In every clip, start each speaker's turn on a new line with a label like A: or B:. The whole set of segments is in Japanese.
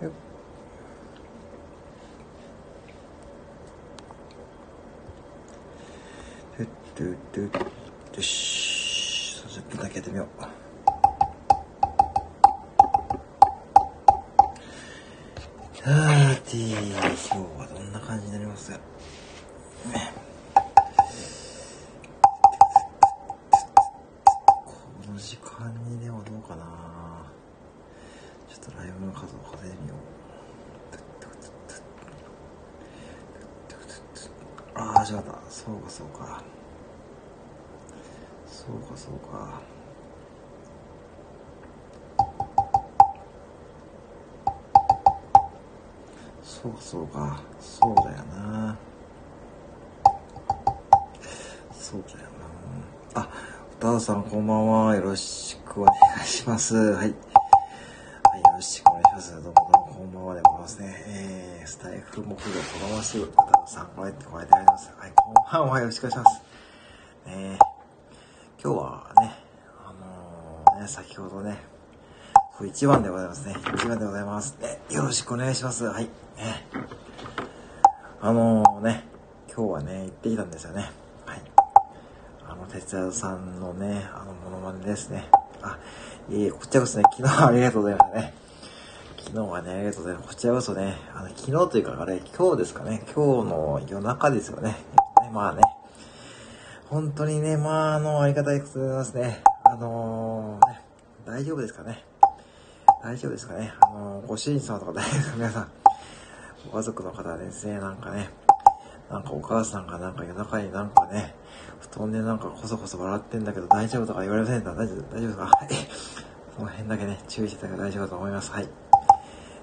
A: よよし30分だけやってみようはーて今日はどんな感じになりますかそうかそうか。そうだよな。そうだよな。あ歌田さんこんばんは。よろしくお願いします。はい、はい、よろしくお願いします。どうもどうもこんばんはでございますね。えー、スタイフ目標このまますぐ歌田さんこうやってこうやってあります。はいこんばんは。よろしくお願いします。ね今日はねあのー、ね先ほどね1番でございますね。1番でございます。ね、よろしくお願いします。はい。ね。あのー、ね、今日はね、行ってきたんですよね。はい。あの、哲也さんのね、あの、モノマネですね。あ、いえこちらこそね、昨日はありがとうございましたね。昨日はね、ありがとうございます。こちらこそね、あの、昨日というか、あれ、今日ですかね。今日の夜中ですよね。ねまあね。本当にね、まあ、あの、ありがたいことでございますね。あのー、ね、大丈夫ですかね。大丈夫ですかねあの、ご主人様とか大丈夫ですか？皆さん。ご家族の方はですね、なんかね、なんかお母さんがなんか夜中になんかね、布団でなんかこそこそ笑ってんだけど大丈夫とか言われませんか？大丈夫、大丈夫ですか？はい。その辺だけね、注意してたら大丈夫だと思います。はい。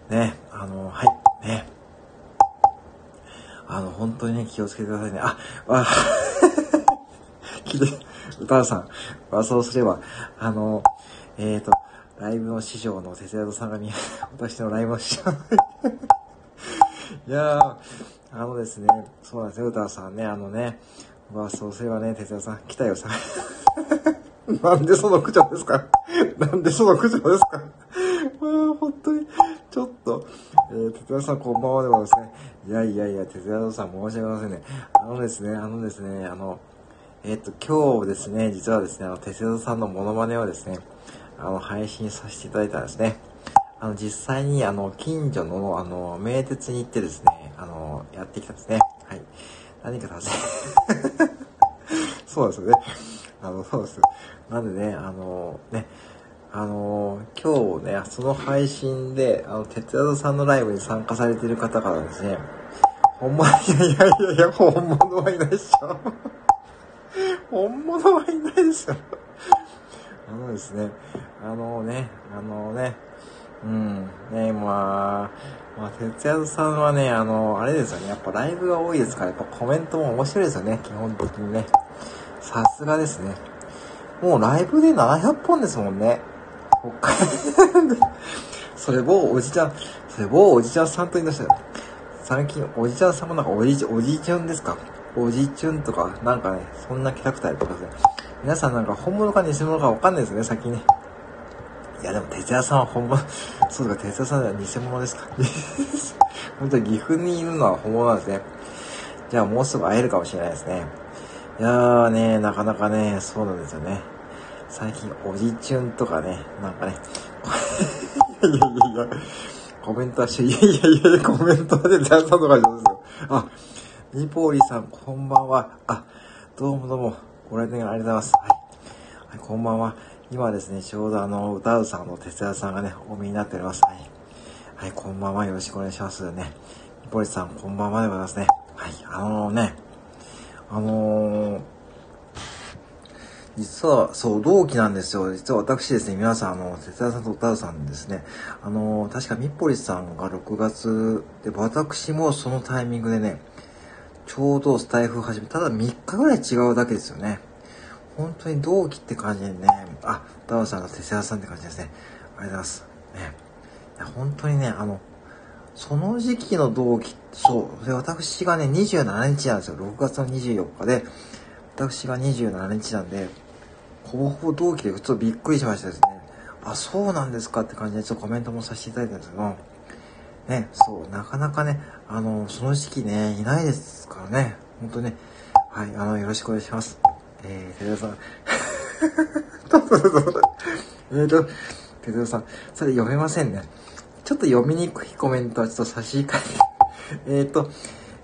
A: ね、あの、はい、ね。あの、本当にね、気をつけてくださいね。あ、わ、聞いて、歌さん、あ、そうすれば、あの、えっ、ー、と、ライブの師匠の哲也さんが見、私のライブの師匠。いやー、あのですね、そうなんですよ、歌さんね、あのね、まあ、そうすればね、哲也さん、来たよさ。なんでその口調ですか？なんでその口調ですか？まあ、本当に、ちょっと、えー、哲也さんこんばんはでございますね。いやいやいや、哲也さん申し訳ありませんね。あのですね、あのですね、あの、えっ、と、今日ですね、実はですね、あの、哲也さんのモノマネをですね、あの、配信させていただいたんですね。あの、実際に、あの、近所の、あの、名鉄に行ってですね、あの、やってきたんですね。はい。何か達成。そうですね。あの、そうです。なんでね、あの、ね、あの、今日ね、その配信で、あの、哲也さんのライブに参加されてる方からですね、ほんま、いやいやいやいや、本物はいないでしょ。本物はいないですよ。あのですね、あのね、あのね、うん、ね、まあ、まあ、哲也さんはね、あの、あれですよね、やっぱライブが多いですから、やっぱコメントも面白いですよね、基本的にね。さすがですね。もうライブで700本ですもんね。それ某おじちゃん、それ某おじちゃんさんと言いましたよ。最近、おじちゃんさんもなんかおじ、おじちゃんですか？おじちゅんとか、なんかね、そんなキャラクターやってますね。皆さんなんか本物か偽物かわかんないですね、先に。いや、でも、哲也さんは本物、そうか、哲也さんは偽物ですか。本当に岐阜にいるのは本物なんですね。じゃあもうすぐ会えるかもしれないですね。いやーね、なかなかね、そうなんですよね。最近、おじちゅんとかね、なんかね、いやいやいや、コメントはし、いやいやいや、コメントは哲也さんとかじゃないですよ。あ、ニポーリさん、こんばんは。あ、どうもどうも。ご来店ありがとうございます。はい。はい、こんばんは。今ですね、ちょうどあの、歌うさんの哲也さんがね、お見になっております。はい。はい、こんばんは。よろしくお願いしますね。ニポリさん、こんばんはでございますね。はい、あの、ね、あのー、実は、そう、同期なんですよ。実は私ですね、皆さん、あの、哲也さんと歌うさんですね、あのー、確かみっぽりさんが6月で、私もそのタイミングでね、ちょうどスタイフ始め、ただ3日ぐらい違うだけですよね。本当に同期って感じでね、あ、ダオさんが哲也さんって感じですね。ありがとうございます。ね。いや、本当にね、あの、その時期の同期、そう、で私がね、27日なんですよ。6月の24日で、私が27日なんで、ほぼほぼ同期でちょっとびっくりしましたですね。あ、そうなんですかって感じでちょっとコメントもさせていただいたんですけど、ね、そう、なかなかね、あの、その時期ね、いないですからね。本当にね。はい、あの、よろしくお願いします。えー、寺田さん。えーと、哲夫さん、それ読めませんね。ちょっと読みにくいコメントはちょっと差し控え。えっと、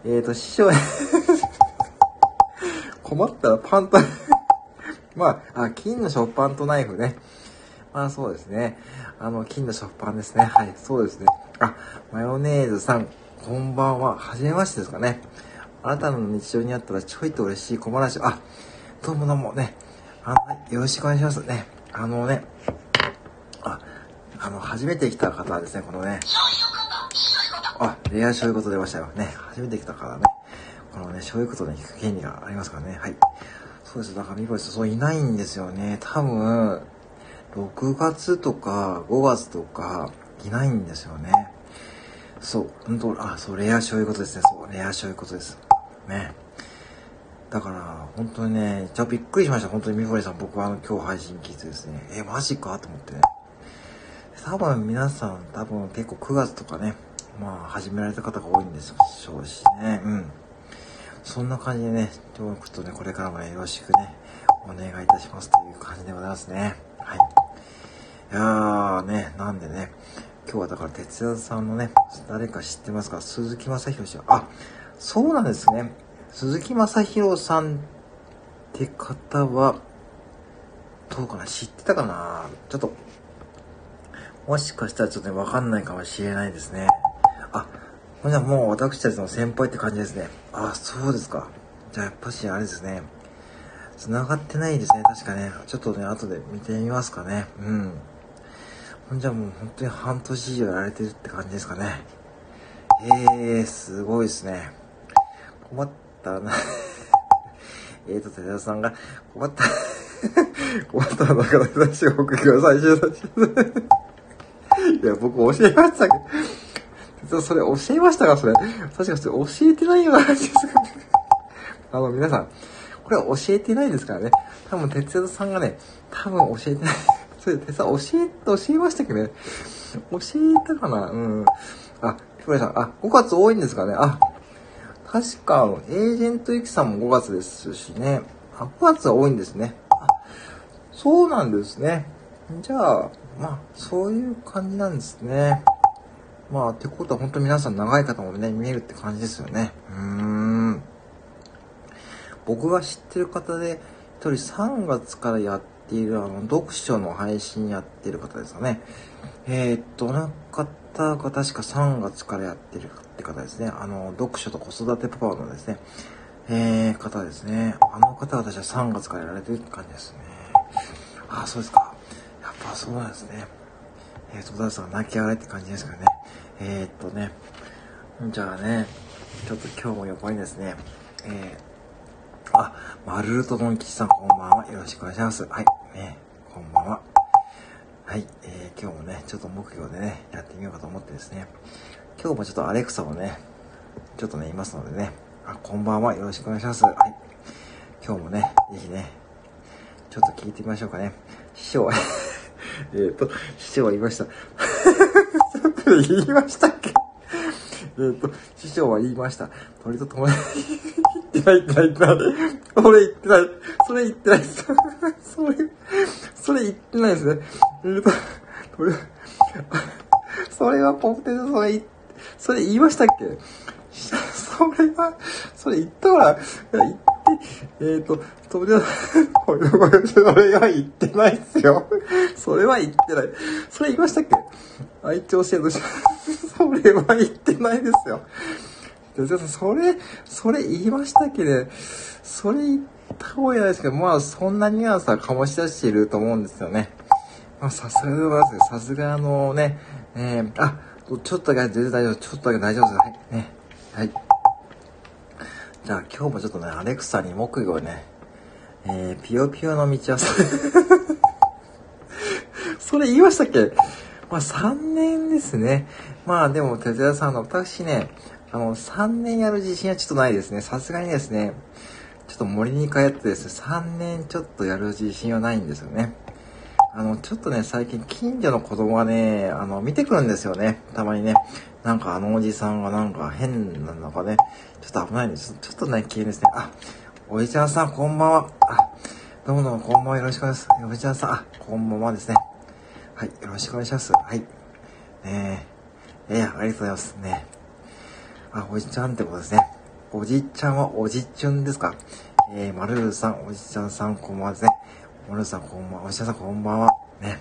A: えっ、ー、と、師匠 困ったらパンとまあ、あ、金の食パンとナイフね。まあそうですね。あの、金の食パンですね。はい、そうですね。あ、マヨネーズさん、こんばんは。はじめましてですかね。あなたの日常にあったらちょいと嬉しい小話。あ、どうもどうもね。あの、よろしくお願いしますね。あのね、あ、あの、初めて来た方はですね、このね、あ、レア醤油こと出ましたよ。ね、初めて来たからね、このね、醤油ことね、聞く権利がありますからね。はい。そうです。だから、みこです。そういないんですよね。多分、6月とか5月とかいないんですよね。そう、本当あ、そう、レアそういうことですね。そう、レアそういうことです。ね。だから、本当にね、じゃびっくりしました。本当にみほりさん、僕はあの、今日配信聞いてですね、え、マジかと思ってね。多分皆さん、多分結構9月とかね、まあ、始められた方が多いんでしょうしね。うん。そんな感じでね、ちょっとね、これからもね、よろしくね、お願いいたしますという感じでございますね。はい。いやーね、なんでね、今日はだから哲也さんのね、誰か知ってますか？鈴木正宏氏は、あ、そうなんですね。鈴木正宏さんって方は、どうかな？知ってたかな？ちょっと、もしかしたらちょっとね、わかんないかもしれないですね。あ、じゃあもう私たちの先輩って感じですね。あ、そうですか。じゃあやっぱしあれですね。繋がってないですね。確かね。ちょっとね、後で見てみますかね。うん。ほんじゃもう本当に半年以上やられてるって感じですかね。えー、すごいですね。困ったな えーと、寺田さんが、困った 困ったらだから私が僕が最初だしいや、僕教えましたけど、それ教えましたか？それ。確かそれ教えてないような話ですか あの、皆さん、これは教えてないですからね。多分、哲也さんがね、多分教えてない。それ、哲也教え、教えましたっけどね。教えたかな？うん。あ、ひこりさん、あ、5月多いんですかねあ、確か、エージェントゆきさんも5月ですしね。あ、5月は多いんですね。あ、そうなんですね。じゃあ、まあ、そういう感じなんですね。まあ、ってことは本当皆さん長い方もね、見えるって感じですよね。うーん。僕が知ってる方で、一人3月からやっっている、あの、読書の配信やってる方ですかね。えー、っと、な方が確か3月からやってるって方ですね。あの、読書と子育てパパのですね、えー、方ですね。あの方は私は3月からやられてるって感じですね。あ、そうですか。やっぱそうなんですね。えー、戸田さん泣き笑いって感じですかね。えー、っとね、じゃあね、ちょっと今日も横にですね、えー、あ、マルルトドン吉さんこんばんは。よろしくお願いします。はい、ね、こんばんは。はい、えー、今日もね、ちょっと目標でね、やってみようかと思ってですね、今日もちょっとアレクサをね、ちょっとね、いますのでね、あ、こんばんは、よろしくお願いします。はい。今日もね、ぜひね、ちょっと聞いてみましょうかね。師匠は えっと、師匠は言いました。言いましたっけ？えっと、師匠は言いました。鳥と友達言ってない、言ってない、言ってない。それ言ってない。それ言ってないです。それ、それ言ってないですね。えっと、鳥、それはポテト、それ、それ言いましたっけ？それは、それ言ったから、言って、えっ、ー、と、飛び出これ、これ、それは言ってないっすよ。それは言ってない。それ言いましたっけ？愛鳥制度それは言ってないですよ。それ、それ言いましたっけね。それ言った方がいいですけど、まあ、そんなニュアンスは醸し出していると思うんですよね。まあ、さすがでございます。さすがあのね、えー、あ、ちょっとだけ全然大丈夫。ちょっとだけ大丈夫です。はい。ね。はい。じゃあ今日もちょっとね、アレクサに木魚をね、えー、ピヨピヨの道は、それ言いましたっけ？まあ3年ですね。まあでも、哲也さんの、私ね、あの、3年やる自信はちょっとないですね。さすがにですね、ちょっと森に帰ってですね、3年ちょっとやる自信はないんですよね。あの、ちょっとね、最近近所の子供がね、あの、見てくるんですよね。たまにね。なんかあのおじさんがなんか変なのかね、ちょっと危ないんです。ちょっとね、消えですね。あ、おじちゃんさんこんばんは。あ、どうもどうもこんばんはよろしくお願いします。おじちゃんさん、あ、こんばんはですね。はい、よろしくお願いします。はい。ねえ、えー、ありがとうございますね。あ、おじちゃんってことですね。おじちゃんはおじちゅんですかえー、まるるさん、おじちゃんさんこんばんはですね。まるさんこんばんは、おじちゃんさんこんばんは。ね。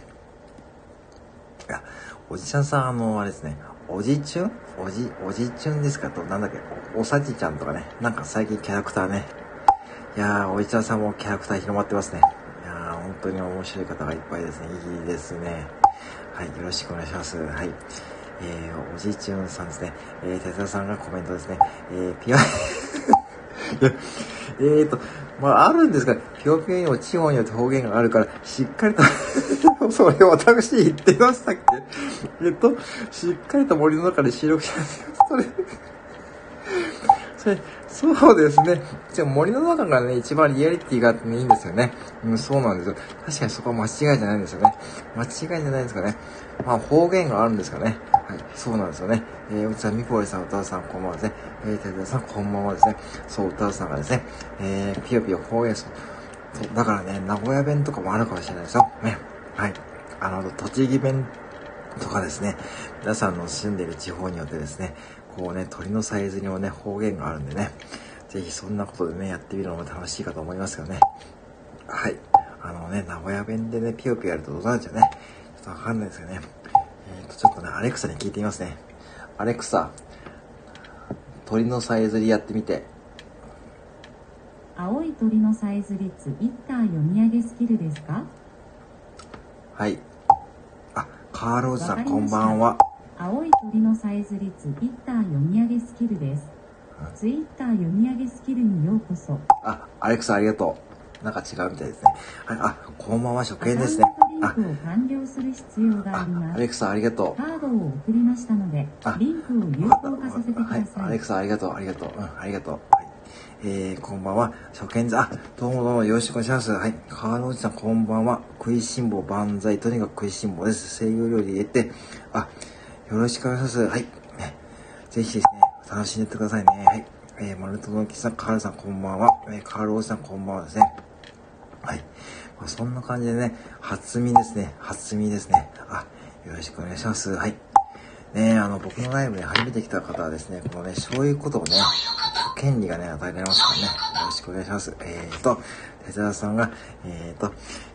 A: いや、おじちゃんさん、あの、あれですね。おじちゅんおじ、おじちゅんですかと、なんだっけ、おさちちゃんとかね。なんか最近キャラクターね。いやー、おじちゃんさんもキャラクター広まってますね。いやー、本当に面白い方がいっぱいですね。いいですね。はい、よろしくお願いします。はい。えー、おじいちゅんさんですね。えー、哲也さんがコメントですね。えー、ピア、えーと、まあ、あるんですが、ぴょぴょにも地方によって方言があるから、しっかりと それ私言ってましたっけ？えっと、しっかりと森の中で収録します。それ それ、そうですね。じゃ森の中がね、一番リアリティがあってね、いいんですよね。うん、そうなんですよ。確かにそこは間違いじゃないんですよね。間違いじゃないんですかね。まあ、方言があるんですかね。はい、そうなんですよね。えー、うちはみこりさん、歌うさん、こんばんはですね。えー、てるさん、こんばんはですね。そう、歌うさんがですね、えー、ぴよぴよ方言、そう。そうだからね、名古屋弁とかもあるかもしれないですよ。ね。はい。あの、栃木弁とかですね、皆さんの住んでいる地方によってですね、こうね、鳥のさえずりもね、方言があるんでね、ぜひそんなことでね、やってみるのも楽しいかと思いますけどね。はい。あのね、名古屋弁でね、ピヨピヨやるとどうなるんでしょうね。ちょっとわかんないですけどね。えっ、ー、と、ちょっとね、アレクサに聞いてみますね。アレクサ、鳥のさえずりやってみて。
B: 青い鳥のさえずりツイッター読み上げスキルですか？
A: はい。あ、カーローズさんこんばんは。
B: 青い鳥のさえずりツイッター読み上げスキルです。ツイッター読み上げスキルにようこそ。
A: あ、アレクサありがとう。なんか違うみたいですね。はい、あ、こんばんは、初見ですね。
B: あ、完了する必要があります。
A: アレクサありがと
B: う。カードを送りましたので、リンクを有効化させてください。はい、
A: アレクサありがとう、ありがとう。うん、ありがとう。はい。えー、こんばんは。初見です。あ、どうもどうもよろしくお願いします。はい。川野内さん、こんばんは。食いしん坊万歳。とにかく食いしん坊です。西洋料理入れて、あ、よろしくお願いします。はい。ね、ぜひですね、楽しんでってくださいね。はい。えー、マルトのきさん、カールさん、こんばんは。えー、カールおじさん、こんばんはですね。はい。まあ、そんな感じでね、初見ですね。初見ですね。あ、よろしくお願いします。はい。ねあの、僕のライブに初めて来た方はですね、このね、そういうことをね、権利がね、与えられますからね。よろしくお願いします。えーと、手沢さんが、えーと、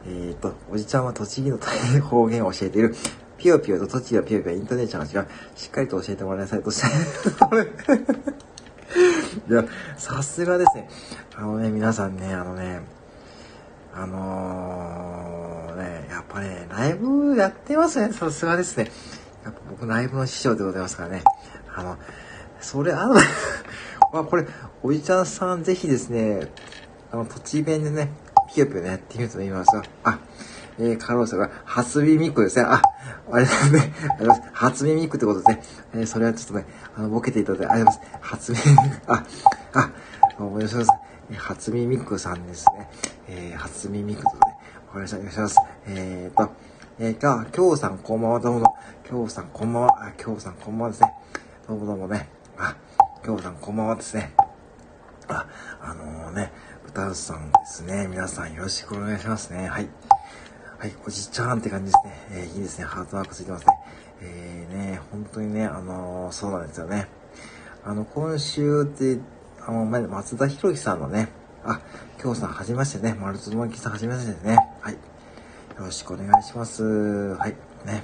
A: えーと、おじちゃんは栃木の方言を教えている。ピヨピヨと栃木はピヨピヨイントネーションが違う。しっかりと教えてもらいなさいとして。いや、さすがですね。あのね、皆さんね、あのね、あのー、ね、やっぱね、ライブやってますね。さすがですね。やっぱ僕ライブの師匠でございますからね。あの、それ、あの、まあこれ、おじちゃんさんぜひですね、あの、土地弁でね、ピヨピヨね、やってみると言いますよ。あ、えー、カローサが、初耳っ子ですね。あ、あれですね。あります。初耳っ子ってことですね。えー、それはちょっとね、あの、ボケていただいてありがとうございます。初耳、あ、あ、思い出します。初耳っ子さんですね。えー、初耳っ子とかね、わかりました。お願いします。えーと、えー、が、きょうさんこんばんは、どうもどうも。きょうさんこんばんは。あ、きょうさんこんばんはですね。どうもどうもね。あ、きょうさんこんばんはですね。あ、あのー、ね、歌うさんですね。皆さんよろしくお願いしますね。はい。はい、おじちゃんって感じですね。えー、いいですね。ハートワークついてますね。えー、ね、本当にね、あのー、そうなんですよね。あの、今週って、あの、前松田博樹さんのね、あ、今日さんはじめましてね。丸つまきさんはじめましてね。はい。よろしくお願いします。はい。ね。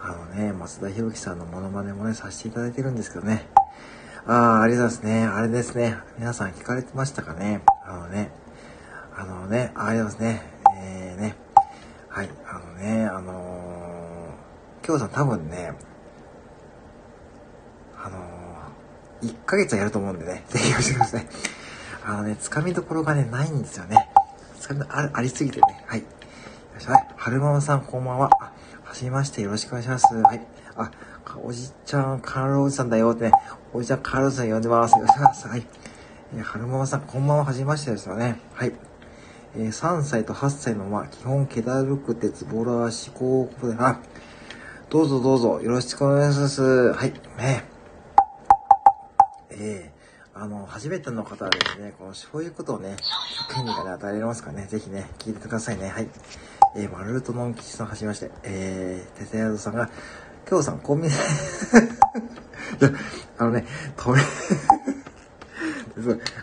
A: あのね、松田博樹さんのモノマネもね、させていただいてるんですけどね。ああ、ありがとうございますね。あれですね。皆さん聞かれてましたかね。あのね。あのね、ありがとうございますね。はい。あのね、あのー、今日さん多分ね、あのー、1ヶ月はやると思うんでね。ぜひよろしくください。あのね、つかみどころがね、ないんですよね。つかみあありすぎてね。はい。よし、はい。春ママさん、こんばんは。あ、はじめまして、よろしくお願いします。はい。あ、おじちゃん、カールおじさんだよってね。おじちゃん、カールおじさん呼んでます。よろしくお願いします。はい。えー、春ママさん、こんばんは、はじめましてですよね。はい。え3歳と8歳のま、基本、気だるくてズボラ思考こで、あ、どうぞどうぞ、よろしくお願いします。はい、ね。えー、あの、初めての方はですね、この、そういうことをね、権利がね、与えられますからね、ぜひね、聞いてくださいね。はい。えー、マルトノン吉さんはじめまして、えー、テテヤドさんが、今日さん、コンビニ、いや、あのね、トリ、そう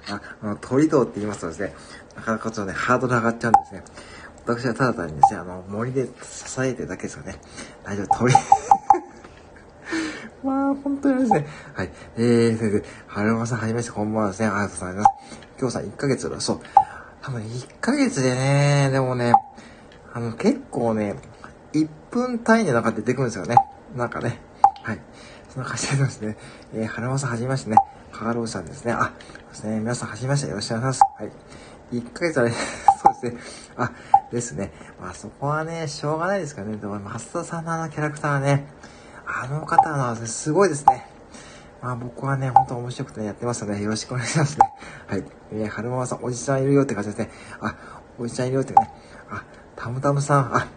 A: ああの鳥道って言いますとですね、なかなかちょっとね、ハードル上がっちゃうんですね。私はただ単にですね、あの、森で支えてるだけですよね。大丈夫、鳥。まあ、本当にですね。はい。えー、それで、春馬さんはじめまして、こんばんはですね。ありがとうございます。今日さん1ヶ月だ。そう。多分1ヶ月でね、でもね、あの、結構ね、1分単位でなんか出てくるんですよね。なんかね。はい。そんな感じでですね。えー、春馬さんはじめましてね。カガロウさんですね。あ、そうですね。皆さんはじめまして。よろしくお願いします。はい。1ヶ月はね、そうですね。あ、ですね。まあそこはね、しょうがないですからね。でも、増田さんのあのキャラクターはね、あの方のすごいですね。まあ僕はね、本当面白くて、やってますので、よろしくお願いしますね。はい。えー、春ママさん、おじさんいるよって感じですね。あ、おじちゃんいるよってね。あ、タムタムさん、あ、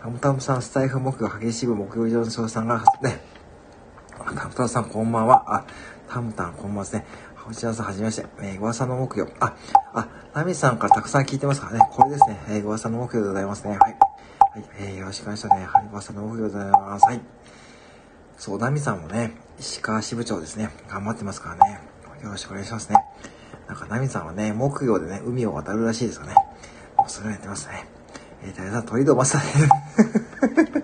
A: タムタムさん、スタイフ木曜、激し部木曜上昇さんが、ね、あタムタムさん、こんばんは。あ、タムタン、こんばんはですね。内田さん、はじめまして。えー、噂の木曜。あ、あ、ナミさんからたくさん聞いてますからね。これですね。えー、噂の木曜でございますね。はい。はい。えー、よろしくお願いしますね。はい、噂の木曜でございます。はい。そう、ナミさんもね、石川支部長ですね。頑張ってますからね。よろしくお願いしますね。なんか、ナミさんはね、木曜でね、海を渡るらしいですかね。もうそれをやってますね。えー、大さん、鳥戸正ね。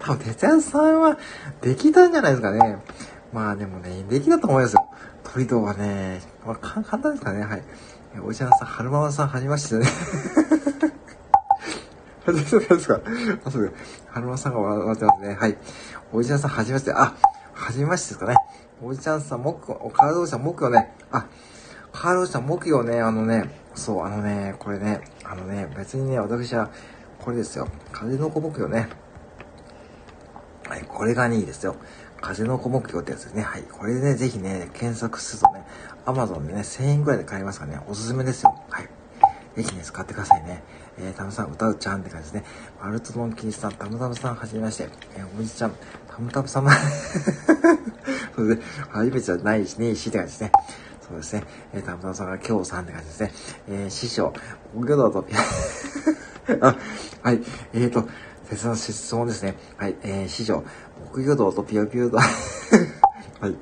A: 多分、哲也さんは、できたんじゃないですかね。まあでもね、できたと思いますよ。鳥戸はね、まあ、簡単ですかね。はい。おじちゃんさん、春ママさん、はじめましてね。はじめましてですかあ、そうです。春マさんが笑ってますね。はい。おじゃんさん、はじめまして。あ、はじめましてですかね。おじちゃんさん、木、お、カードさん、木曜ね。あ、カードさん、木曜ね、あのね、そう、あのね、これね、あのね、別にね、私は、これですよ。風の子木曜ね。はい、これが2位ですよ。風の子目標ってやつですね。はい。これでね、ぜひね、検索するとね、Amazon でね、1000円ぐらいで買えますからね、おすすめですよ。はい。ぜひね、使ってくださいね。えー、タムさん、歌うちゃんって感じですね。マルトモンキーさん、タムタムさん、はじめまして。えー、おじちゃん、タムタム様。そうですね。初めてじゃないしね、いしって感じですね。そうですね。えー、タムタムさんが今日さんって感じですね。えー、師匠、おぎょどうと、あ、はい。えーと、切な質問ですね。はい。えー、師匠、木魚道とピヨピヨ道。はい。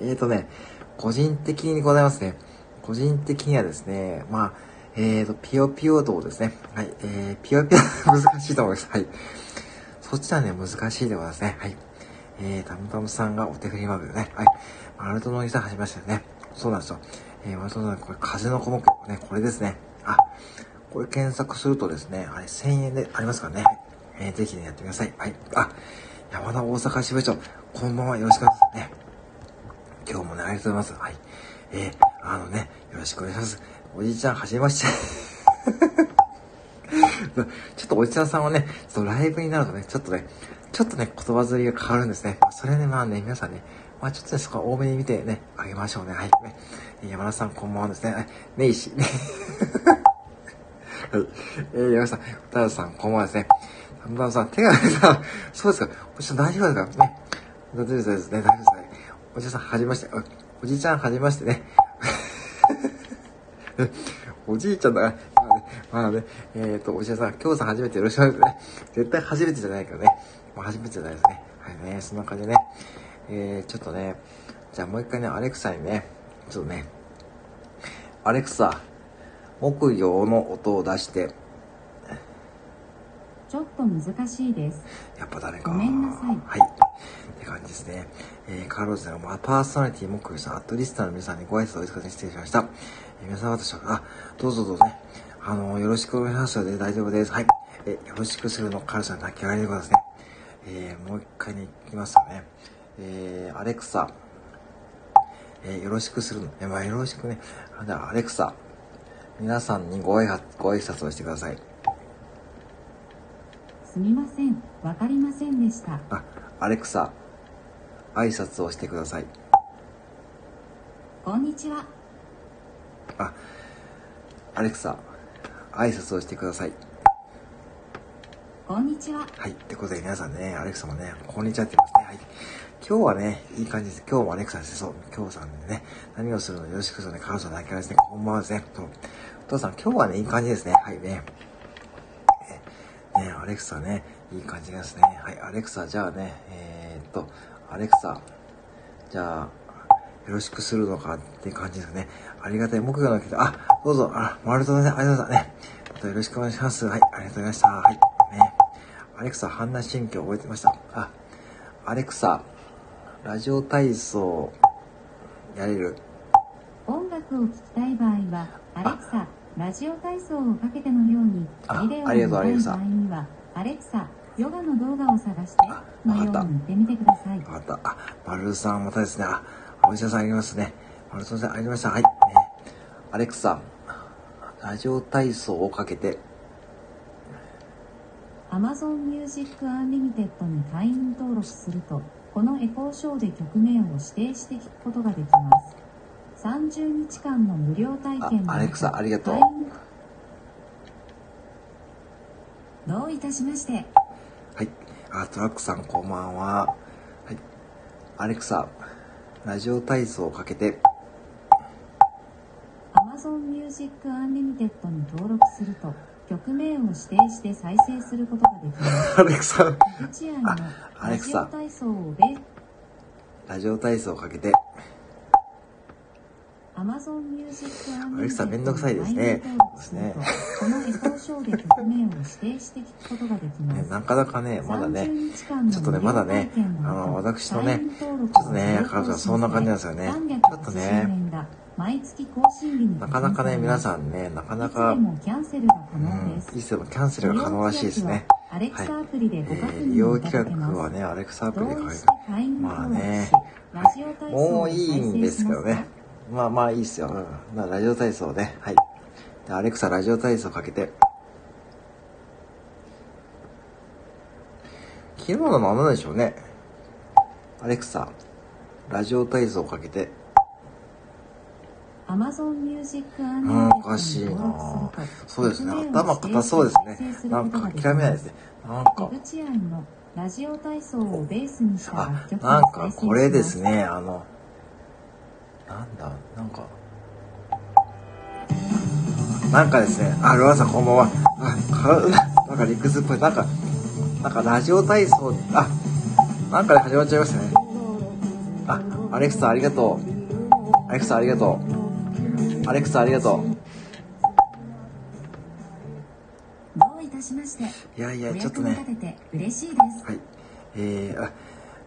A: えーとね、個人的にございますね。個人的にはですね、まあ、えーと、ピヨピヨ道ですね。はい。えー、ピヨピヨ 難しいと思います。はい。そっちはね、難しいでございますね。はい。えー、タムタムさんがお手振りマークでね。はい。マルトのおじさん始めましたよね。そうなんですよ。えー、マルトのこれ、風の小目ね、これですね。あ、これ検索するとですね、あれ1000円でありますからね。えー、ぜひね、やってください。はい。あ、山田大阪支部長、こんばんは、よろしくお願いしますね。今日もね、ありがとうございます。はい。えー、あのね、よろしくお願いします。おじいちゃん、はじめまして。ちょっとおじちゃんさんはね、ちょっとライブになるとね、ちょっとね、ちょっとね、言葉釣りが変わるんですね。それね、まあね、皆さんね、まあちょっとね、そこは多めに見てね、あげましょうね。はい。ね、山田さん、こんばんはですね。はい。ねいし。ね はい。えー、山田さん、歌田さん、こんばんはですね。ハンバーさん、手がさ、そうですか。おじさん大丈夫ですかね。大丈夫ですね。大丈夫ですね。おじさん、はじめまして。おじいちゃん、はじめましてね。おじいちゃんだから、まあね、まあね、えっ、ー、と、おじいさん、今日さん初めてよろしくお願いしますね。絶対初めてじゃないけどね。もう初めてじゃないですね。はいね、そんな感じでね。えー、ちょっとね、じゃあもう一回ね、アレクサにね、ちょっとね、アレクサ、木曜の音を出して、
B: ちょっと難しいです。
A: やっぱ誰か。
B: ごめんなさい。
A: はい。って感じですね。えー、カーローズの、まあ、パーソナリティもクリさん、アットリスターの皆さんにご挨拶をお疲れ失礼しました。えー、皆さん私は、あ、どうぞどうぞね。あのー、よろしくお願いしますので大丈夫です。はい。えー、よろしくするの、カールさん、泣き上がりでございますね。えー、もう一回に行きますよね。えー、アレクサ、えー、よろしくするの。えー、まあ、よろしくね。じゃあ、アレクサ、皆さんにご挨拶、ご挨拶をしてください。
B: すみません。わかりませんでした。
A: あ、アレクサ、挨拶をしてください。
B: こんにちは。
A: あ、アレクサ、挨拶をしてください。
B: こんにちは。
A: はい。ってことで皆さんね、アレクサもね、こんにちはって言いますね。はい。今日はね、いい感じです。今日もアレクサです。そう、今日さんでね、何をするのよろしくそうね、彼女だけはですね、こんばんはですね。お父さん、今日はね、いい感じですね。はいね。アレクサね、いい感じですね。はい、アレクサ、じゃあね、えー、っと、アレクサ、じゃあ、よろしくするのかって感じですね。ありがたい。木魚のけど、あ、どうぞ、あ、丸とね、ありがとうございますね。またよろしくお願いします。はい、ありがとうございました。はい、ね。アレクサ、判断心境覚えてました。あ、アレクサ、ラジオ体操、やれる？
B: 音楽を聴きたい場合は、アレクサ、ラジオ体操をかけてのように、
A: あ
B: ビデオを
A: ありがとう
B: 見たい場合には、アレクサ、ヨガの動画を探して、のように言ってみてください。
A: わかった。あ、丸さんまたですね。あ、お医者さんありますね。丸さんありました。はい。ね、アレクサ、ラジオ体操をかけて、
B: Amazon Music Unlimited に会員登録すると、このエコーショーで曲名を指定して聞くことができます。30日間の無料体験
A: あアレクサありがとう
B: どういたしまして。
A: はい。あ、トラックさんこんばんは。はい。アレクサ、ラジオ体操をかけて、
B: Amazon Music Unlimited に登録すると、曲名を指定して再生することができます。
A: アレクサ、
B: アの
A: あア
B: ラジ
A: レクサ
B: オ体操をベ
A: ラジオ体操をかけて、
B: Amazon Music
A: アレクサめんどくさいですね
B: するとこのエコーショーで曲名を指定して聞くことができま
A: ね、
B: す。
A: なかなかね、まだね、
B: 30日間の
A: ちょっとねまだねあの私のねちょっとね彼女はそんな感じなんですよねちょっとね
B: 380円が毎月更新日に
A: なかなかね、皆さ
B: ん
A: んね、なか
B: いつで
A: なか、
B: もキャンセルが可
A: うん
B: 能です。、
A: いつでもキャンセルが可能らしいですね。
B: アレクサアプリで
A: え
B: ご確
A: ー、利用
B: 認いただ
A: 企
B: けます。
A: 画はね、アレクサアプリで書いて
B: 同意して会員登録し、
A: まあねもういいんですけどね。まあまあいいっすよ。うん。まあラジオ体操ね。はい。でアレクサラジオ体操かけて。昨日の何なんでしょうね。アレクサ、ラジオ体操かけて。
B: Amazon Music
A: うん、おかしいなそうですね。頭硬そうですね。なんか諦めないですね。なんか、
B: ラジオ体操をベースにした
A: あなんかこれですね、あの、なんだ、なんか、なんかですね、あ、ロアさんこんばんは。あ、か、なんか理屈っぽい、なんか、なんかラジオ体操、あ、なんかで始まっちゃいましたね。あ、アレクサありがとう。アレクサありがとう。アレクサありがと
B: どうい
A: やいや、
B: お
A: ちょっとねはい。えー、あ、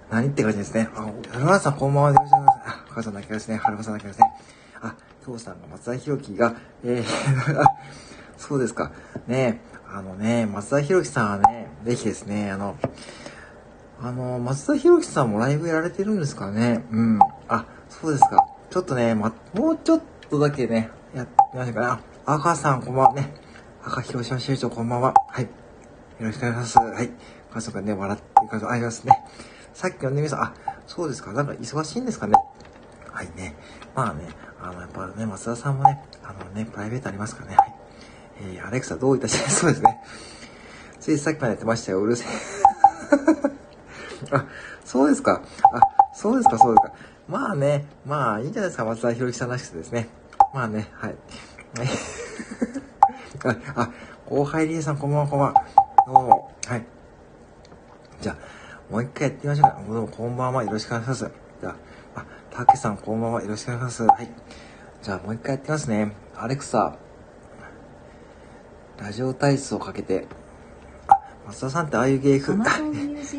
A: 何って感じですね。あ、はるまさんこんばんは。あ、母さんだけですね。はるまさんだけですね。あ、きょうさんが松田博樹が、えー、そうですか。ねあのね、松田博樹さんはね、ぜひですね、あの、あの、松田博樹さんもライブやられてるんですかね。うん。あ、そうですか。ちょっとね、ま、もうちょっとだけね、やってみましょうかね。あ、赤さんこんばんはね。赤広島支部長こんばんは。はい。よろしくお願いします。はい。家族がね、笑ってる感じありますね。さっきのね、皆さん、あ、そうですか。なんか忙しいんですかね。はいね。まあね、あの、やっぱね、松田さんもね、あのね、プライベートありますからね。はい。えー、アレクサどういたし、そうですね。ついさっきまでやってましたよ。うるせえ。あ、そうですか。あ、そうですか、そうですか。まあね、まあいいんじゃないですか、松田博樹さんらしくてですね。まあね、はい。あ、あ、後輩リエさんこんばんは、こんばんは。どうも。はい。じゃあ、もう一回やってみましょうか。どうも、こんばんは。よろしくお願いします。じゃあ、あ、たけさんこんばんは。よろしくお願いします。はい。じゃあ、もう一回やってみますね。アレクサ、ラジオ体操かけて、あ、松田さんってああいう芸風、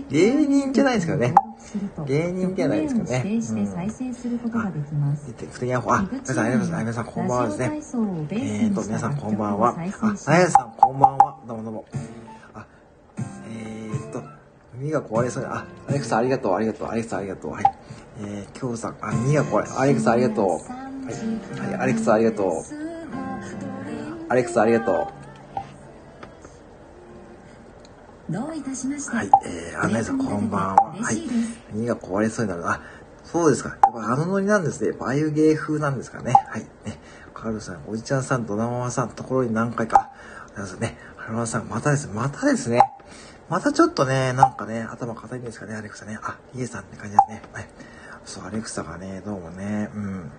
A: 芸人じゃないですけどね芸人じゃないですけどね
B: 指定して再生することができます。
A: 出て、普通にアホ、あ、皆さん、ありがとうございます。皆さん、こんばんはですね。
B: ラジオ体操をベース
A: えーと、皆さんこんばんは。あなやさんこんばんは。どうもどうも。耳が壊れそうに、あ、アレクサありがとう、ありがとう、アレクサありがとう。はい。えー、きょうさん、あ、耳が壊れ、アレクサありがとう。はい。はい、アレクサありがとう。アレクサありがとう。
B: どういたしまして。
A: はい、えー、あ、なやさんこんばんは。はい。耳が壊れそうになる。あ、そうですか。やっぱあのノリなんですね。やっぱああいう芸風なんですかね。はい。ね。カールさん、おじちゃんさん、ドナママさん、ところに何回か。なんですね。ハルマさん、またです。またですね。またちょっとね、なんかね、頭硬いんですかね、アレクサね。あ、イエさんって感じですね。はい。そう、アレクサがね、どうもね、うん。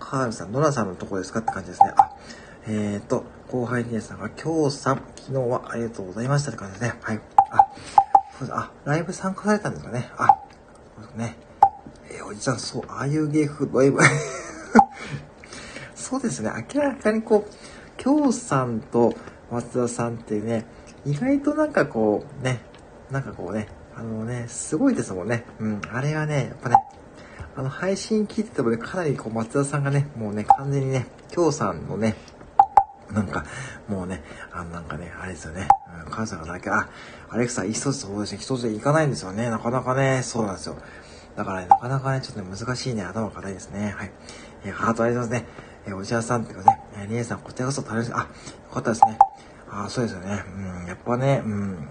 A: カールさん、ノラさんのとこですかって感じですね。あ、えーと、後輩リエさんが、今日さん、昨日はありがとうございましたって感じですね。はい。あ、そうです。あ、ライブ参加されたんですかね。あ、そうですね。えー、おじさん、そう、ああいう芸風、ライブ。そうですね。明らかにこう、京さんと松田さんってね、意外となんかこう、ね、なんかこうね、あのね、すごいですもんね。うん、あれはね、やっぱね、あの、配信聞いててもね、かなりこう、松田さんがね、もうね、完全にね、京さんのね、なんか、もうね、あの、なんかね、あれですよね。うん、母さんがだけ、あ、アレクサ一つそうですね、一つでいかないんですよね。なかなかね、そうなんですよ。だからね、なかなかね、ちょっとね、難しいね、頭硬いですね。はい。えー、ハートありがとうございますね。えー、おじやさんっていうかね、えー、りえさん、こちらこそ楽しい、あ、よかったですね。あ、そうですよね。うん、やっぱね、うん。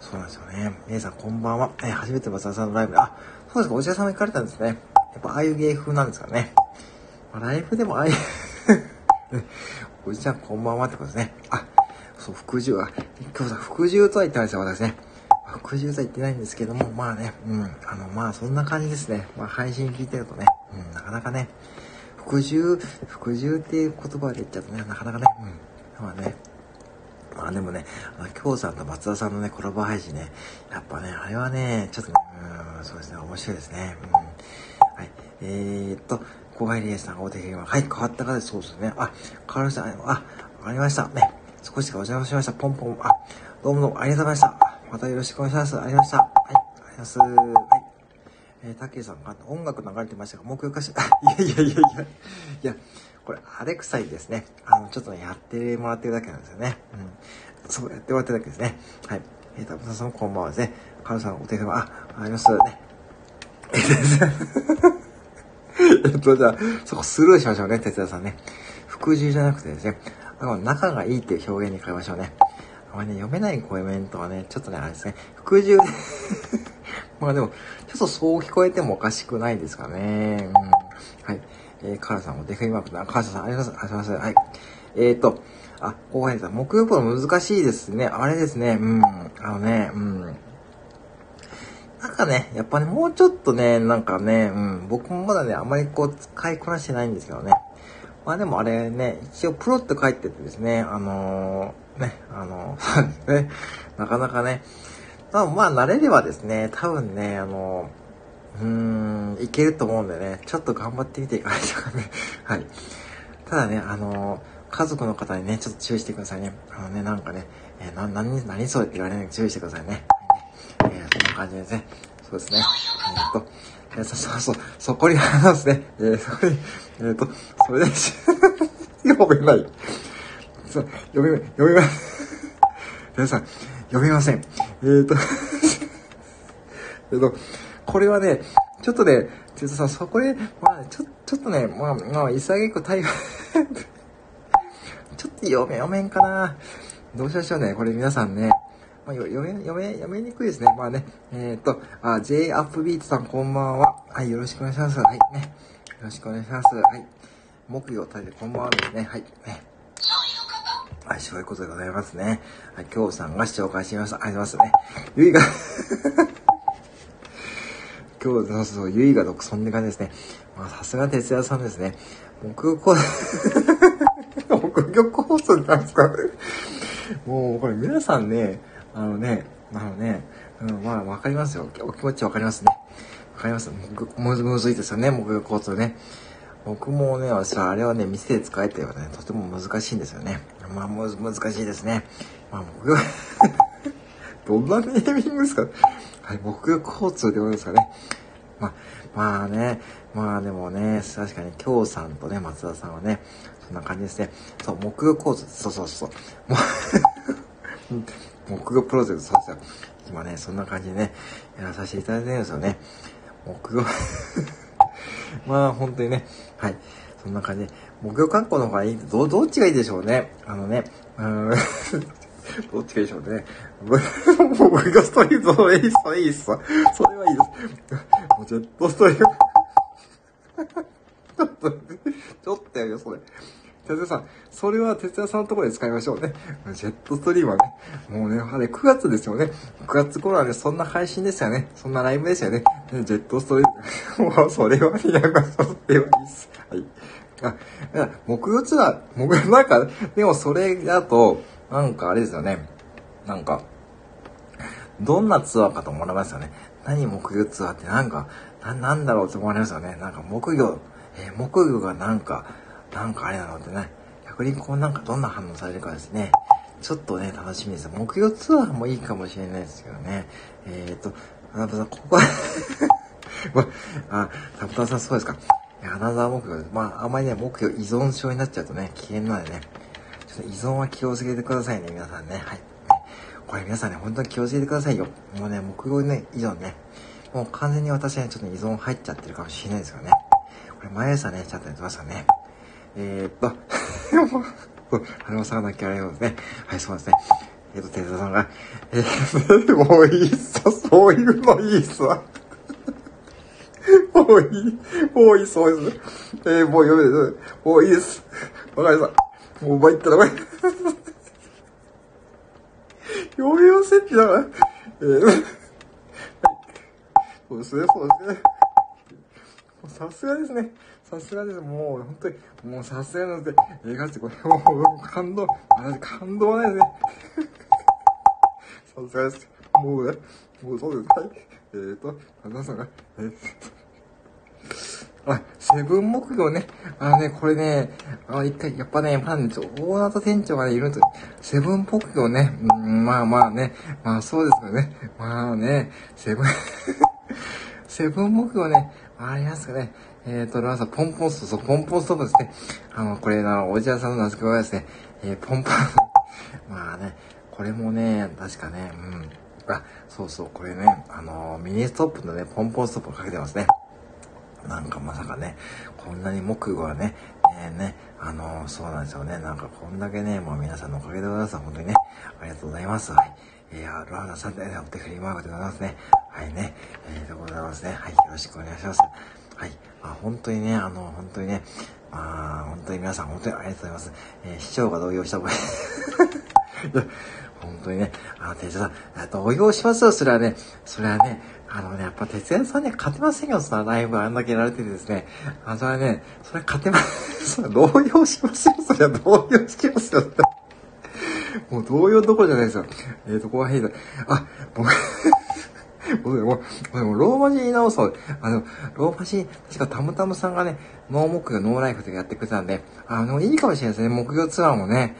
A: そうなんですよね。りえさん、こんばんは。えー、初めて松田さんのライブで、あ、そうですか、おじやさんも行かれたんですね。やっぱ、ああいう芸風なんですかね。まあ、ライブでもああいう おじちゃん、こんばんはってことですね。あ、そう、服従は、今日さ、服従とは言ってないですよ、私ね。服従とは言ってないんですけども、まあね、うん、あの、まあ、そんな感じですね。まあ、配信聞いてるとね、うん、なかなかね、服従、服従っていう言葉で言っちゃうとね、なかなかね、うん、まあね、まあでもね、あの、京さんと松田さんのね、コラボ配信ね、やっぱね、あれはね、ちょっとね、うん、そうですね、面白いですね。うん。はい。えー、っと、後輩リエさんがお手紙は、はい、変わった方で。そうですね。あ、変わりました。あ、わかりました。ね。少しお邪魔しました。ポンポン。あ、どうもどうもありがとうございました。またよろしくお願いします。ありがとうございました。はい、ありがとうございます。はい。えー、たけさんが音楽流れてましたが、目標化し、いやいやいやいや、いや、これ、アレクサイですね。あの、ちょっとね、やってもらってるだけなんですよね。うん。そう、やってもらってるだけですね。はい。えー、たぶさんこんばんはですね。カルさんお手紙、あ、ありますね。えっと、じゃあ、そこスルーしましょうね、哲也さんね。服従じゃなくてですね、あの、仲がいいっていう表現に変えましょうね。あまりね、読めないコメントはね、ちょっとね、あれですね、服従 まあでも、ちょっとそう聞こえてもおかしくないですかね。うん。はい。えー、カラさんもデカイマークな、カーシャさん、ありがとうございます。はい。えーと、あ、後輩さん、木曜日の難しいですね。あれですね、うん。あのね、うん。なんかね、やっぱね、もうちょっとね、なんかね、うん、僕もまだね、あまりこう、使いこなしてないんですけどね。まあでもあれね、一応プロって書いててですね、あのー、ね、あのー、ね、なかなかね、まあ、まあ、慣れればですね、多分ね、あの、うーん、いけると思うんでね、ちょっと頑張ってみていかないとかね。はい。ただね、あの家族の方にね、ちょっと注意してくださいね。あのね、なんかね、えー、な、何、何それって言われないように注意してくださいね。えー、そんな感じですね。そうですね。えー、っと、えー、そ、そうそう、そこにありますね。えー、そこに、えー、っと、それで、読めない。そう、読め、読めま、皆さん、読めません。えー、っと、えっと、これはね、ちょっとね、ちょっとさ、そこで、まあ、ちょ、ちょっとね、まあ、まあ、潔く対応 ちょっと読め、読めんかな。どうしましょうね。これ皆さんね、まあ、読め、読め、読めにくいですね。まあね、えー、っと、あ、J アップビートさんこんばんは。はい、よろしくお願いします。はい、ね。よろしくお願いします。はい。木曜立ててこんばんはですね。はい。ね。はい、そういうことでございますね。はい、今日さんが紹介してみました。ありがとうございますね。ゆいが今日、そうそう、ゆいが独尊って感じですね。まあ、さすが哲也さんですね。木曜、木魚コースなんですか？もう、これ皆さんね、あのね、あのね、うん、まあ、わかりますよ。お気持ちわかりますね。わかります。むずむずいですよね、木魚交通ね。僕もね、私はあれはね、店で使えてはね、とても難しいんですよね。まあ、む難しいですね。まあ、僕はどんなネーミングですか？はい、木魚交通ってことですかね。まあ、まあね、まあでもね、確かに京さんとね、松田さんはね、そんな感じですね。そう、木魚構図、そうそうそう。木魚プロジェクト、そうですよ。今ね、そんな感じでね、やらさせていただいてるんですよね。木魚 まあ、本当にね、はい。そんな感じで、木魚観光の方がいいど、どっちがいいでしょうね。あのね、うん、どっちがいいでしょうね。僕がストリート、いいっす、いいっす。それはいいです。もうジェットストリート。ちょっと、ちょっとやるよ、それ。哲也さん、それは哲也さんのところで使いましょうね。ジェットストリームはね、もうね、あれ9月ですよね。9月頃はね、そんな配信ですよね。そんなライブですよね。ねジェットストリーム。もう、それは、いや、それはいいっす。はい。あ、いや木曜ツアー、木曜、なんか、でもそれだと、なんかあれですよね。なんか、どんなツアーかと思われますよね。何木魚ツアーってなんか、な、なんだろうって思われますよね。なんか木魚、えー、木魚がなんか、なんかあれなのってね。逆にこうなんかどんな反応されるかですね。ちょっとね、楽しみです。木魚ツアーもいいかもしれないですけどね。えっ、と、あなたさん、ここはあ、タプタさんそうですか。アナザー木魚です。まあ、あんまりね、木魚依存症になっちゃうとね、危険なのでね。ょっと依存は気をつけてくださいね、皆さんね。はい。これ皆さんね、本当に気をつけてくださいよ。もうね、木魚ね、依存ね。もう完全に私はね、ちょっと依存入っちゃってるかもしれないですよね。これ毎朝ね、ちゃんとやってますよね。えー、っ と、花輪さんが泣きあれですね。はい、そうですね。えー、っと、テザさんが、えー、もういいっすそういうのいいっす。もういい、もういい、そうです。えー、もう読めです。もういいです。わかりました。もう参ったら、これ。読めませんってだから。えー、そうですね、そうですね。さすがですね。さすがです。もう、本当に、もうさすがなので、えー、ガチこれ、もう、感動、私、感動はないですね。さすがです。もうね、もうそうです。はい。えっ、ー、と、皆さんが、えー、あ、セブン木魚ね。あのね、これね、あ一回、やっぱね、まあね、大型店長がね、いるんですセブン木魚ね、うん、まあまあね、まあそうですよね。まあね、セブン セブン木魚ね、ありますかね。えっ、ー、と、ラーさん、ポンポンスト、そう、ポンポンストーブですね。あの、これ、あの、おじやさんの名付け親ですね。えー、ポンポン、まあね、これもね、確かね、うん。あ、そうそう、これね、あの、ミニストップのね、ポンポンストップをかけてますね。なんかまさかね、こんなに木魚はね、え、ね、あのー、そうなんですよね。なんかこんだけね、もう皆さんのおかげでございます。本当にね、ありがとうございます。はい。えー、ラーナさんで、ね、お手振りマークでございますね。はいね、えー、でございますね。はい、よろしくお願いします。はい。まあ、本当にね、あの、本当にね、まあ、本当に皆さん本当にありがとうございます。えー、市長が動揺した方がいい。本当にね、あの、手さん、動揺しますよ、それはね。それはね、あのね、やっぱ哲也さんには勝てませんよ、そのライブあんだけやられててですね。あ、それはね、それ勝てません。それ 動揺しますよ、それは動揺しますよ。もう動揺どころじゃないですよ。えーと、ここは変だ。あ、僕 僕もう、もうローマ字に直そう。あの、ローマ字、確かタムタムさんがね、ノー木魚、ノーライフでやってくれたんで、あの、いいかもしれないですね、木魚ツアーもね。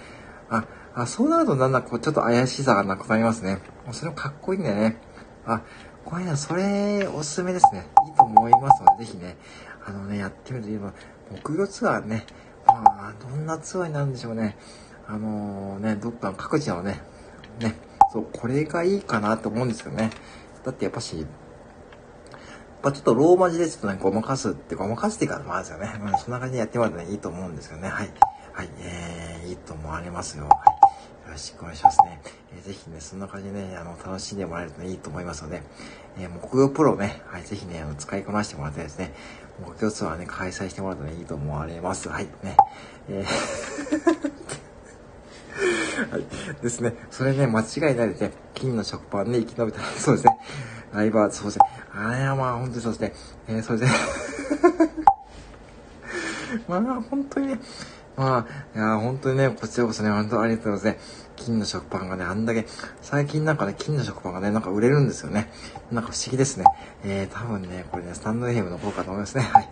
A: あ、あそうなるとだんだんこう、ちょっと怪しさがなくなりますね。もうそれもかっこいいんだよね。あ、これね、それ、おすすめですね。いいと思いますので、ぜひね、あのね、やってみるといえば、木魚ツアーね、まあ、どんなツアーになるんでしょうね。あのー、ね、どっかの各地のね、ね、そう、これがいいかなと思うんですよね。だってやっぱし、やっぱちょっとローマ字でちょっとね、ごまかすって、ごまかすっていうか、まあですよね。まあ、そんな感じでやってもらってね、いいと思うんですよね。はい。はい、えー、いいと思われますよ。はい。ろしくお願いしますね。えー、ぜひね、そんな感じでね、あの、楽しんでもらえるとね、いいと思いますので、えー、木曜プロね、はい、ぜひね、あの、使いこなしてもらってですね、木曜ツアーね、開催してもらうとね、いいと思われます。はい、ね。えー はい。ですね。それね、間違いないですね。金の食パンで生き延びたら。そうですね。ライバー、そうですね。あれはまあ、本当にそうですね。えー、そうですね。まあ、本当にね、まあ、いや、本当にね、こちらこそね、本当ありがとうございます。金の食パンがね、あんだけ、最近なんかね、金の食パンがね、なんか売れるんですよね。なんか不思議ですね。えー、多分ね、これね、スタンド FM の方かと思いますね。はい。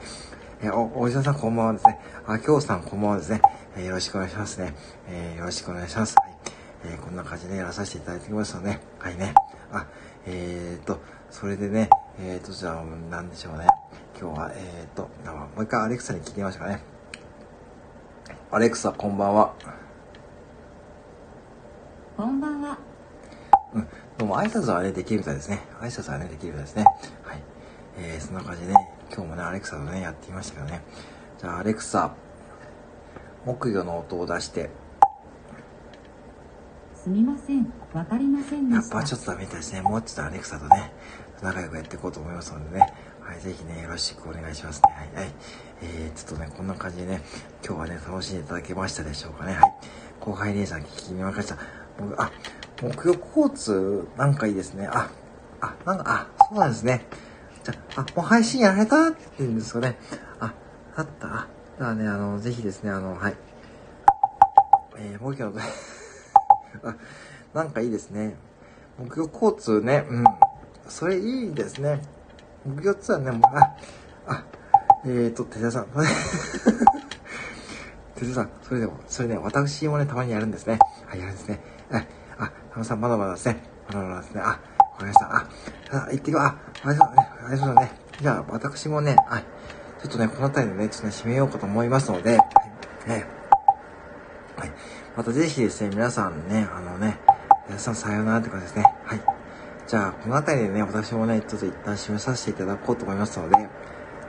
A: えー、お、おじさんこんばんはですね。あ、きょうさんこんばんはですね。えー、よろしくお願いしますね。えー、よろしくお願いします。はい。えー、こんな感じでやらさせていただいてきますので、はいね。あ、えーと、それでね、えーと、じゃあ、なんでしょうね。今日は、えーと、もう一回アレクサに聞いてみましょうかね。アレクサ、こんばんは。
B: こんばんは。
A: うん、どうも挨拶はね、できるみたいですね。挨拶はね、できるみたいですね。はい。えー、そんな感じでね、今日もね、アレクサとね、やってみましたけどね。じゃあ、アレクサ、木魚の音を出して。
B: すみません。わかりません
A: やっぱちょっとダメみたいですね。もうちょっとアレクサとね、仲良くやっていこうと思いますのでね。はい、ぜひね、よろしくお願いしますね。はい、はい。えー、ちょっとね、こんな感じでね、今日はね、楽しんでいただけましたでしょうかね。はい。後輩姉さん聞きにました。僕、あ、木曜交通、なんかいいですね。あ、あ、なんか、あ、そうなんですね。じゃあ、もう配信やられたって言うんですかね。あ、あった？あ、だからね、あの、ぜひですね、あの、はい。えー、木曜の、あ、なんかいいですね。木曜交通ね、うん。それいいですね。木曜ツアーね、もう、あ、あ、えーと、手田さん。手田さん、それでも、それね、私もね、たまにやるんですね。はい、やるんですね。はい。あ、田野さん、まだまだですね。まだまだですね。あ、わかりました。あ、あ、行ってきます。あ、ありがとうね。ありがとうね。じゃあ、私もね、はい。ちょっとね、この辺りでね、ちょっとね、締めようかと思いますので、はい。ね。はい。またぜひですね、皆さんね、あのね、皆さんさようならって感じですね。はい。じゃあ、この辺りでね、私もね、ちょっと一旦締めさせていただこうと思いますので、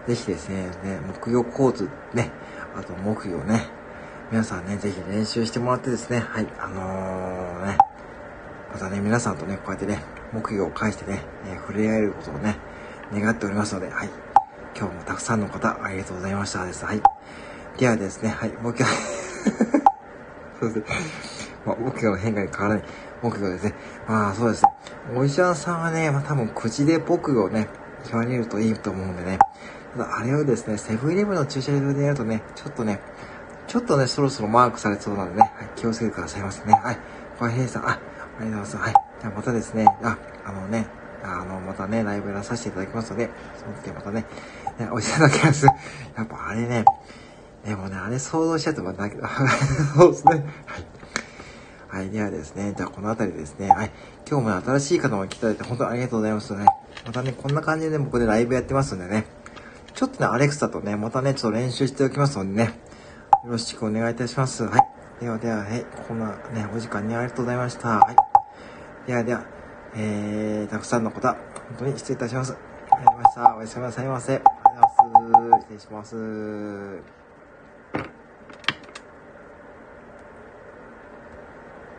A: ぜひですね、ね、木曜コーツね、あと木曜ね、皆さんね、ぜひ練習してもらってですね、はい、あのー、ね、またね、皆さんとね、こうやってね、木曜を返してね、えー、触れ合えることをね、願っておりますので、はい。今日もたくさんの方、ありがとうございましたです。はい。ではですね、はい、木曜、そうですね。まあ、木曜の変化に変わらない木曜ですね。まあ、そうですね。お医者さんはね、まあ多分口で木曜ね、言われるといいと思うんでね。ただ、あれをですね、セブンイレブンの駐車場でやるとね、ちょっとね、ちょっとね、そろそろマークされそうなんでね、はい、気をつけてくださいませね。はい。小平さん、あ、ありがとうございます。はい。じゃあまたですね、あ、あのね、あの、またね、ライブやらさせていただきますので、その時はまたね、ねおじさんのキャス、やっぱあれね、でもね、あれ想像しちゃってもだけど、そうですね。はい。はい。ではですね、じゃあこの辺りですね、はい。今日も、ね、新しい方も来ていただいて本当にありがとうございますね。またね、こんな感じでね、僕でライブやってますんでね、ちょっとね、アレクサとね、またね、ちょっと練習しておきますのでね、よろしくお願いいたします。はい。ではでは、はい。こんなね、お時間にありがとうございました。はい。ではでは、えー、たくさんの方、本当に失礼いたします。ありがとうございました。おやすみなさいませ。ありがとうございます。失礼します。